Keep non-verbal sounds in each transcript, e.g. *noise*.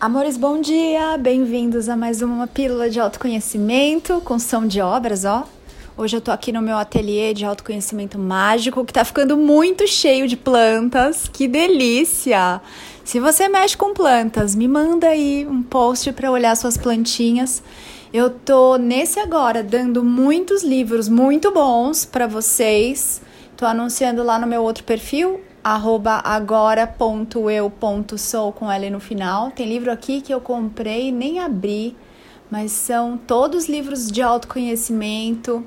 Amores, bom dia! Bem-vindos a mais uma pílula de autoconhecimento com som de obras, ó. Hoje eu tô aqui no meu ateliê de autoconhecimento mágico que tá ficando muito cheio de plantas. Que delícia! Se você mexe com plantas, me manda aí um post para olhar suas plantinhas. Eu tô nesse agora dando muitos livros muito bons para vocês. Tô anunciando lá no meu outro perfil, arroba agora.eu.sou com L no final. Tem livro aqui que eu comprei nem abri, mas são todos livros de autoconhecimento,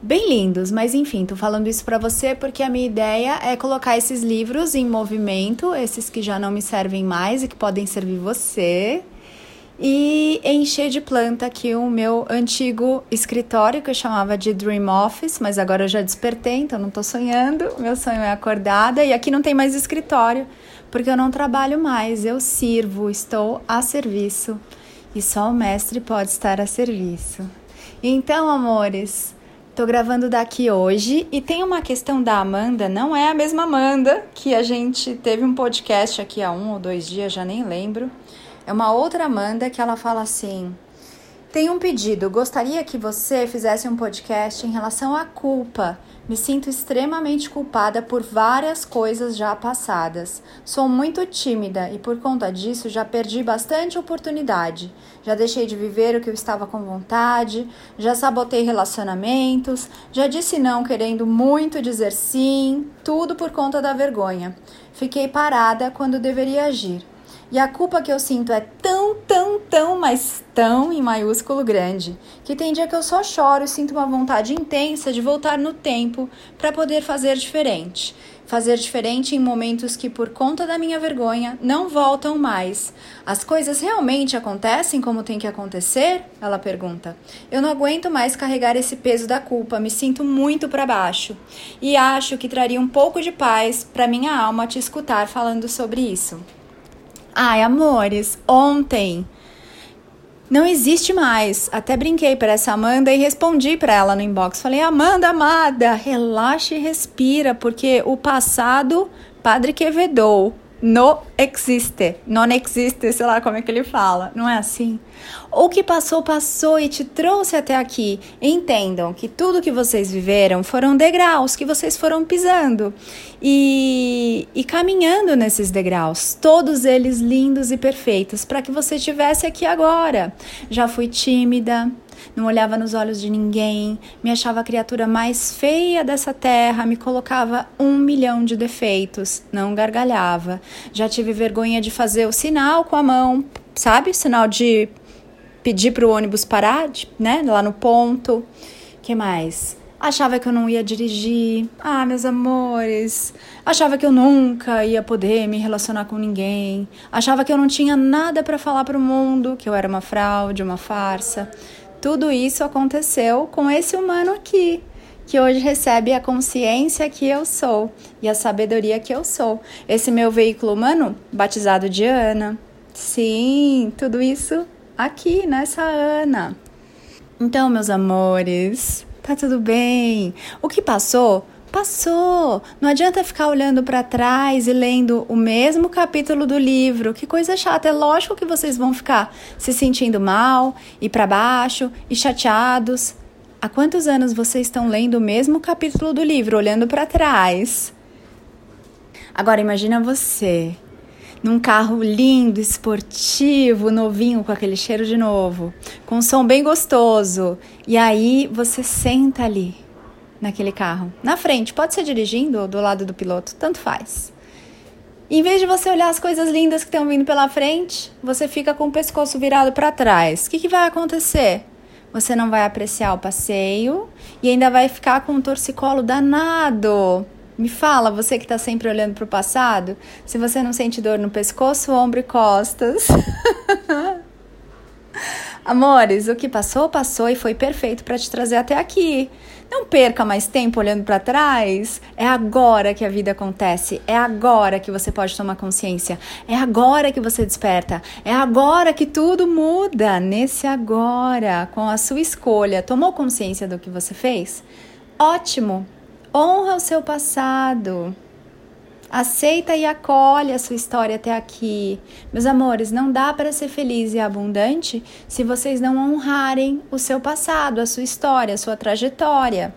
bem lindos. Mas enfim, tô falando isso para você porque a minha ideia é colocar esses livros em movimento, esses que já não me servem mais e que podem servir você e encher de planta aqui o meu antigo escritório que eu chamava de Dream Office, mas agora eu já despertei, então não estou sonhando. Meu sonho é acordada e aqui não tem mais escritório, porque eu não trabalho mais, eu sirvo, estou a serviço e só o mestre pode estar a serviço. Então, amores, Tô gravando daqui hoje e tem uma questão da Amanda, não é a mesma Amanda que a gente teve um podcast aqui há um ou dois dias, já nem lembro. É uma outra Amanda que ela fala assim: tem um pedido, gostaria que você fizesse um podcast em relação à culpa. Me sinto extremamente culpada por várias coisas já passadas. Sou muito tímida e por conta disso já perdi bastante oportunidade. Já deixei de viver o que eu estava com vontade, já sabotei relacionamentos, já disse não querendo muito dizer sim, tudo por conta da vergonha. Fiquei parada quando deveria agir. E a culpa que eu sinto é tão, tão, tão, mas tão em maiúsculo grande, que tem dia que eu só choro e sinto uma vontade intensa de voltar no tempo para poder fazer diferente. Fazer diferente em momentos que, por conta da minha vergonha, não voltam mais. As coisas realmente acontecem como tem que acontecer? Ela pergunta. Eu não aguento mais carregar esse peso da culpa, me sinto muito para baixo. E acho que traria um pouco de paz para minha alma te escutar falando sobre isso. Ai, amores, ontem não existe mais. Até brinquei para essa Amanda e respondi para ela no inbox. Falei: "Amanda, amada, relaxe e respira, porque o passado Padre Quevedou no existe, non existe, sei lá como é que ele fala, não é assim? O que passou, passou e te trouxe até aqui. Entendam que tudo que vocês viveram foram degraus que vocês foram pisando e, e caminhando nesses degraus, todos eles lindos e perfeitos, para que você estivesse aqui agora. Já fui tímida, não olhava nos olhos de ninguém, me achava a criatura mais feia dessa terra, me colocava um milhão de defeitos, não gargalhava. Já tive vergonha de fazer o sinal com a mão, sabe? Sinal de pedir para o ônibus parar, de, né? Lá no ponto. que mais? Achava que eu não ia dirigir. Ah, meus amores. Achava que eu nunca ia poder me relacionar com ninguém. Achava que eu não tinha nada para falar para o mundo, que eu era uma fraude, uma farsa. Tudo isso aconteceu com esse humano aqui, que hoje recebe a consciência que eu sou e a sabedoria que eu sou. Esse meu veículo humano, batizado de Ana. Sim, tudo isso aqui nessa Ana. Então, meus amores, tá tudo bem. O que passou Passou. Não adianta ficar olhando para trás e lendo o mesmo capítulo do livro. Que coisa chata. É lógico que vocês vão ficar se sentindo mal e para baixo e chateados. Há quantos anos vocês estão lendo o mesmo capítulo do livro, olhando para trás? Agora imagina você num carro lindo, esportivo, novinho, com aquele cheiro de novo, com um som bem gostoso. E aí você senta ali naquele carro. Na frente, pode ser dirigindo ou do lado do piloto, tanto faz. Em vez de você olhar as coisas lindas que estão vindo pela frente, você fica com o pescoço virado para trás. O que, que vai acontecer? Você não vai apreciar o passeio e ainda vai ficar com um torcicolo danado. Me fala, você que está sempre olhando para o passado, se você não sente dor no pescoço, ombro e costas. *laughs* Amores, o que passou, passou e foi perfeito para te trazer até aqui. Não perca mais tempo olhando para trás. É agora que a vida acontece. É agora que você pode tomar consciência. É agora que você desperta. É agora que tudo muda. Nesse agora, com a sua escolha. Tomou consciência do que você fez? Ótimo! Honra o seu passado. Aceita e acolhe a sua história até aqui. Meus amores, não dá para ser feliz e abundante se vocês não honrarem o seu passado, a sua história, a sua trajetória.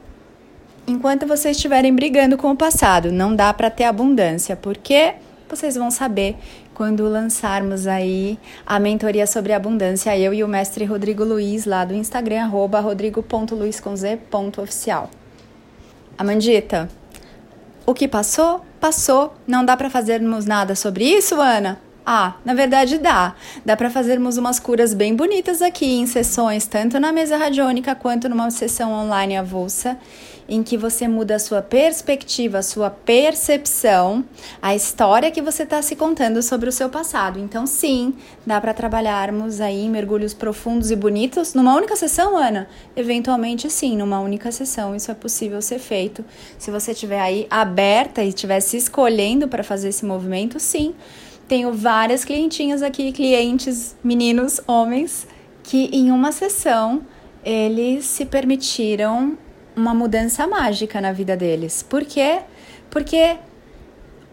Enquanto vocês estiverem brigando com o passado, não dá para ter abundância, porque vocês vão saber quando lançarmos aí a mentoria sobre abundância, eu e o mestre Rodrigo Luiz lá do Instagram, arroba rodrigo.luiz.oficial. Amandita, o que passou, passou. Não dá para fazermos nada sobre isso, Ana? Ah, na verdade dá. Dá para fazermos umas curas bem bonitas aqui em sessões, tanto na mesa radiônica quanto numa sessão online avulsa em que você muda a sua perspectiva, a sua percepção, a história que você está se contando sobre o seu passado. Então, sim, dá para trabalharmos aí mergulhos profundos e bonitos numa única sessão, Ana? Eventualmente, sim, numa única sessão. Isso é possível ser feito. Se você estiver aí aberta e estiver se escolhendo para fazer esse movimento, sim. Tenho várias clientinhas aqui, clientes, meninos, homens, que em uma sessão eles se permitiram uma mudança mágica na vida deles. Por quê? Porque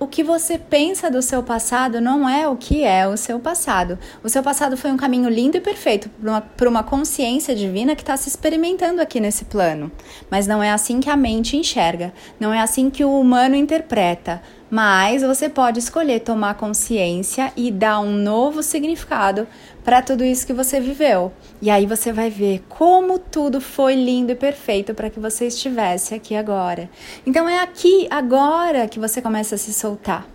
o que você pensa do seu passado não é o que é o seu passado. O seu passado foi um caminho lindo e perfeito para uma, consciência divina que está se experimentando aqui nesse plano. Mas não é assim que a mente enxerga, não é assim que o humano interpreta. Mas você pode escolher tomar consciência e dar um novo significado para tudo isso que você viveu. E aí você vai ver como tudo foi lindo e perfeito para que você estivesse aqui agora. Então é aqui agora que você começa a se soltar.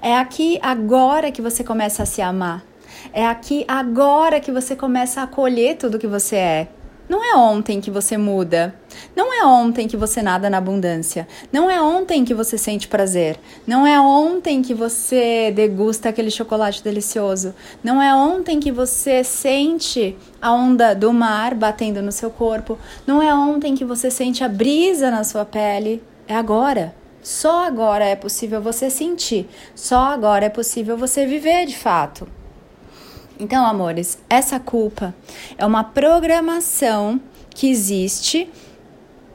É aqui agora que você começa a se amar. É aqui agora que você começa a acolher tudo que você é. Não é ontem que você muda. Não é ontem que você nada na abundância. Não é ontem que você sente prazer. Não é ontem que você degusta aquele chocolate delicioso. Não é ontem que você sente a onda do mar batendo no seu corpo. Não é ontem que você sente a brisa na sua pele. É agora. Só agora é possível você sentir. Só agora é possível você viver de fato. Então, amores, essa culpa é uma programação que existe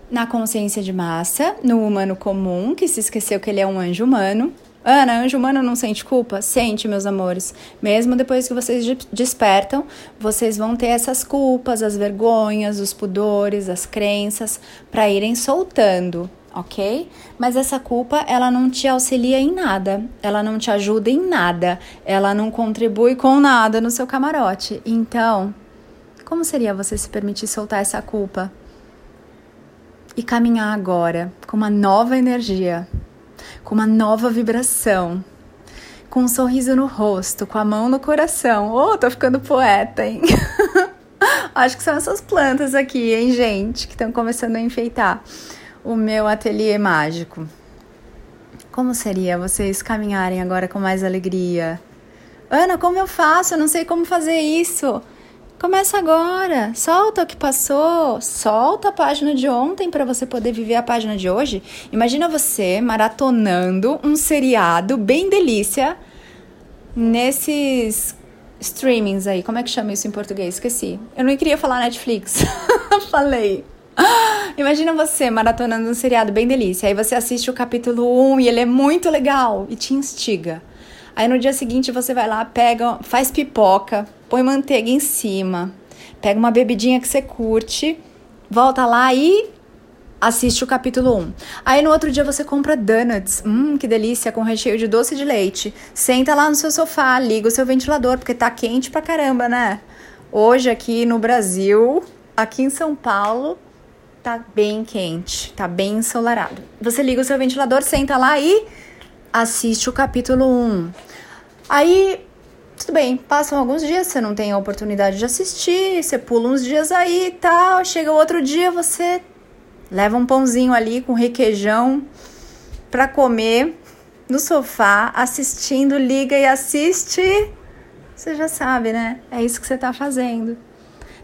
na consciência de massa, no humano comum, que se esqueceu que ele é um anjo humano. Ana, anjo humano não sente culpa? Sente, meus amores. Mesmo depois que vocês despertam, vocês vão ter essas culpas, as vergonhas, os pudores, as crenças, para irem soltando ok? Mas essa culpa, ela não te auxilia em nada, ela não te ajuda em nada, ela não contribui com nada no seu camarote. Então, como seria você se permitir soltar essa culpa e caminhar agora com uma nova energia, com uma nova vibração? Com um sorriso no rosto, com a mão no coração. Oh, tô ficando poeta, hein? *laughs* Acho que são essas plantas aqui, hein, gente, que estão começando a enfeitar o meu ateliê mágico. Como seria vocês caminharem agora com mais alegria? Ana, como eu faço? Eu não sei como fazer isso. Começa agora, solta o que passou, solta a página de ontem para você poder viver a página de hoje. Imagina você maratonando um seriado bem delícia nesses streamings aí. Como é que chama isso em português? Esqueci. Eu não queria falar Netflix. *laughs* Falei. Imagina você maratonando um seriado bem delícia. Aí você assiste o capítulo 1 e ele é muito legal e te instiga. Aí no dia seguinte você vai lá, pega, faz pipoca, põe manteiga em cima, pega uma bebidinha que você curte, volta lá e assiste o capítulo 1. Aí no outro dia você compra donuts, hum, que delícia, com recheio de doce de leite. Senta lá no seu sofá, liga o seu ventilador, porque tá quente pra caramba, né? Hoje aqui no Brasil, aqui em São Paulo, tá bem quente, tá bem ensolarado. Você liga o seu ventilador, senta lá e assiste o capítulo 1. Aí, tudo bem, passam alguns dias, você não tem a oportunidade de assistir, você pula uns dias aí e tal, chega o outro dia, você leva um pãozinho ali com requeijão para comer no sofá, assistindo, liga e assiste. Você já sabe, né? É isso que você tá fazendo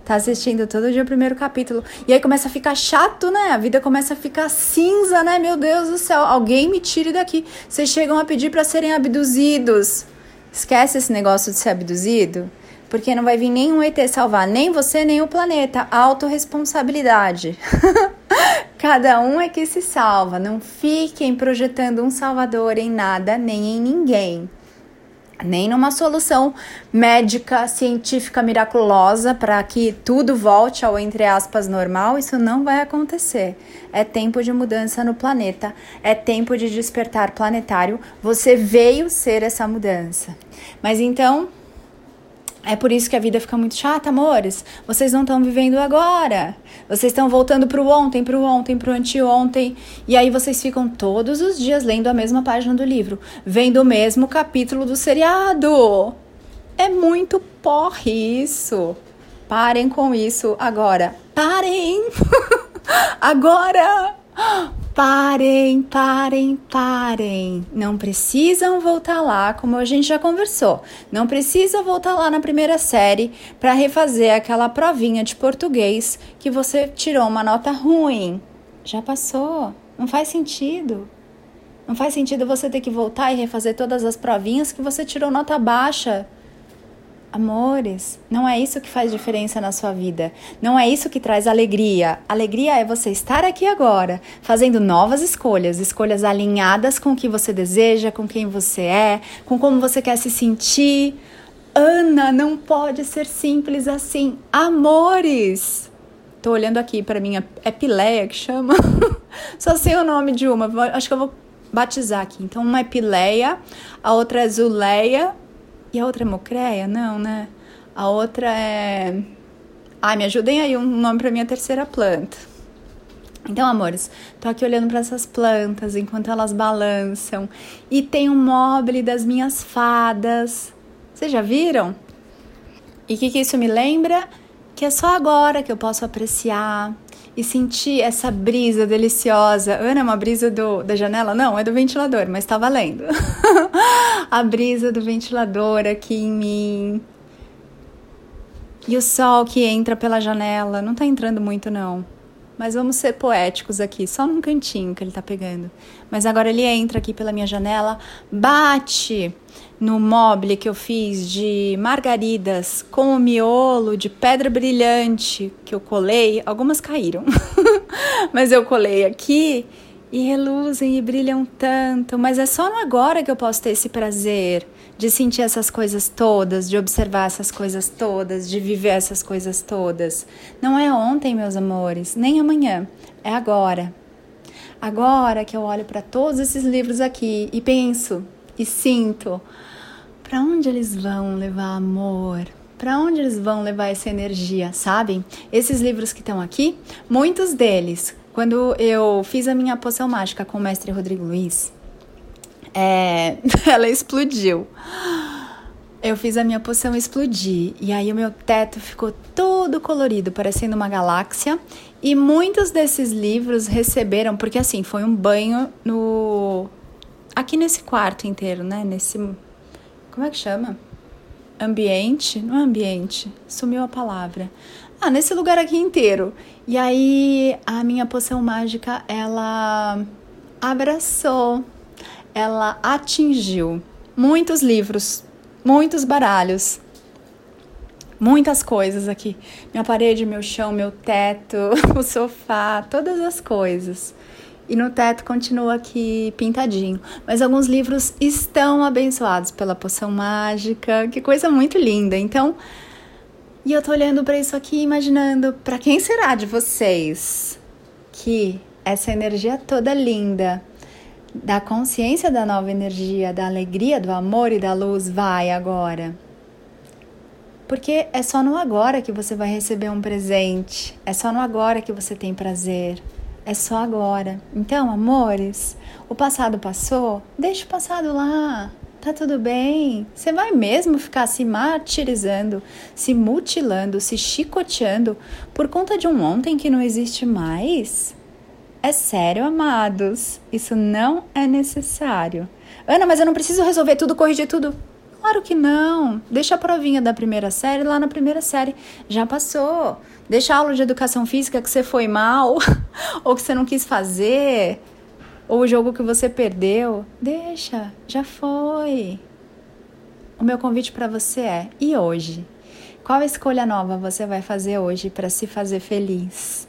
tá assistindo todo dia o primeiro capítulo. E aí começa a ficar chato, né? A vida começa a ficar cinza, né? Meu Deus do céu, alguém me tire daqui. Vocês chegam a pedir para serem abduzidos. Esquece esse negócio de ser abduzido, porque não vai vir nenhum ET salvar, nem você, nem o planeta. Autoresponsabilidade. *laughs* Cada um é que se salva. Não fiquem projetando um salvador em nada nem em ninguém nem numa solução médica, científica miraculosa para que tudo volte ao entre aspas normal, isso não vai acontecer. É tempo de mudança no planeta, é tempo de despertar planetário. Você veio ser essa mudança. Mas então, é por isso que a vida fica muito chata, amores. Vocês não estão vivendo agora. Vocês estão voltando para o ontem, para o ontem, para o anteontem. E aí vocês ficam todos os dias lendo a mesma página do livro, vendo o mesmo capítulo do seriado. É muito porre isso. Parem com isso agora. Parem! *laughs* agora! Parem, parem, parem. Não precisam voltar lá, como a gente já conversou. Não precisa voltar lá na primeira série para refazer aquela provinha de português que você tirou uma nota ruim. Já passou. Não faz sentido. Não faz sentido você ter que voltar e refazer todas as provinhas que você tirou nota baixa. Amores, não é isso que faz diferença na sua vida. Não é isso que traz alegria. Alegria é você estar aqui agora, fazendo novas escolhas, escolhas alinhadas com o que você deseja, com quem você é, com como você quer se sentir. Ana, não pode ser simples assim. Amores, tô olhando aqui para minha epileia que chama. *laughs* Só sei o nome de uma. Acho que eu vou batizar aqui. Então, uma epileia, a outra é Zuleia e a outra é Mocreia? Não, né? A outra é. Ai, me ajudem aí um nome para minha terceira planta. Então, amores, tô aqui olhando para essas plantas enquanto elas balançam. E tem um mobile das minhas fadas. Vocês já viram? E o que, que isso me lembra? Que é só agora que eu posso apreciar e sentir essa brisa deliciosa. Ana, é uma brisa do, da janela? Não, é do ventilador, mas tá valendo. *laughs* a brisa do ventilador aqui em mim. E o sol que entra pela janela. Não tá entrando muito, não. Mas vamos ser poéticos aqui, só num cantinho que ele tá pegando. Mas agora ele entra aqui pela minha janela, bate no mobile que eu fiz de margaridas com o miolo de pedra brilhante que eu colei. Algumas caíram, *laughs* mas eu colei aqui e reluzem e brilham tanto. Mas é só no agora que eu posso ter esse prazer de sentir essas coisas todas, de observar essas coisas todas, de viver essas coisas todas. Não é ontem, meus amores, nem amanhã, é agora. Agora que eu olho para todos esses livros aqui e penso e sinto para onde eles vão levar amor, para onde eles vão levar essa energia, sabem? Esses livros que estão aqui, muitos deles, quando eu fiz a minha poção mágica com o mestre Rodrigo Luiz, é, *laughs* ela explodiu. Eu fiz a minha poção explodir e aí o meu teto ficou todo colorido, parecendo uma galáxia. E muitos desses livros receberam, porque assim, foi um banho no aqui nesse quarto inteiro, né? Nesse como é que chama? Ambiente? Não é ambiente, sumiu a palavra. Ah, nesse lugar aqui inteiro. E aí a minha poção mágica, ela abraçou ela atingiu muitos livros, muitos baralhos, muitas coisas aqui. Minha parede, meu chão, meu teto, *laughs* o sofá, todas as coisas. E no teto continua aqui pintadinho. Mas alguns livros estão abençoados pela poção mágica. Que coisa muito linda. Então, e eu tô olhando para isso aqui, imaginando para quem será de vocês que essa energia toda linda da consciência da nova energia, da alegria, do amor e da luz vai agora. Porque é só no agora que você vai receber um presente, é só no agora que você tem prazer, é só agora. Então, amores, o passado passou, deixa o passado lá, tá tudo bem. Você vai mesmo ficar se martirizando, se mutilando, se chicoteando por conta de um ontem que não existe mais? É sério, amados. Isso não é necessário. Ana, mas eu não preciso resolver tudo, corrigir tudo. Claro que não. Deixa a provinha da primeira série lá na primeira série. Já passou. Deixa a aula de educação física que você foi mal, *laughs* ou que você não quis fazer, ou o jogo que você perdeu. Deixa, já foi. O meu convite para você é: e hoje? Qual escolha nova você vai fazer hoje para se fazer feliz?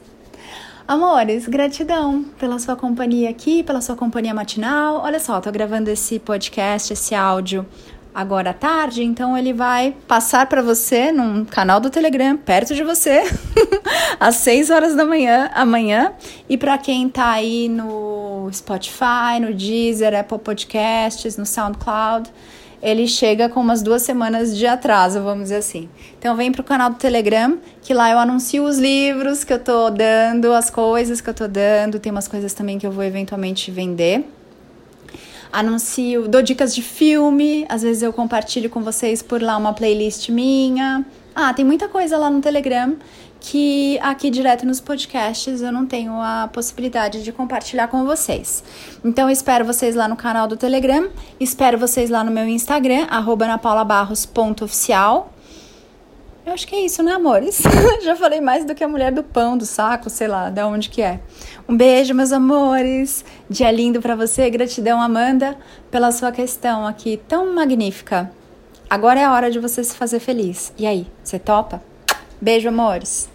Amores, gratidão pela sua companhia aqui, pela sua companhia matinal. Olha só, tô gravando esse podcast, esse áudio agora à tarde, então ele vai passar para você num canal do Telegram perto de você, *laughs* às 6 horas da manhã, amanhã. E para quem tá aí no Spotify, no Deezer, Apple Podcasts, no SoundCloud, ele chega com umas duas semanas de atraso, vamos dizer assim. Então vem pro canal do Telegram, que lá eu anuncio os livros que eu tô dando, as coisas que eu tô dando, tem umas coisas também que eu vou eventualmente vender. Anuncio, dou dicas de filme, às vezes eu compartilho com vocês por lá uma playlist minha. Ah, tem muita coisa lá no Telegram que aqui direto nos podcasts eu não tenho a possibilidade de compartilhar com vocês. Então espero vocês lá no canal do Telegram, espero vocês lá no meu Instagram, anapaulabarros.oficial. Eu acho que é isso, né, amores? *laughs* Já falei mais do que a mulher do pão, do saco, sei lá, de onde que é. Um beijo, meus amores. Dia lindo para você. Gratidão, Amanda, pela sua questão aqui tão magnífica. Agora é a hora de você se fazer feliz. E aí, você topa? Beijo, amores!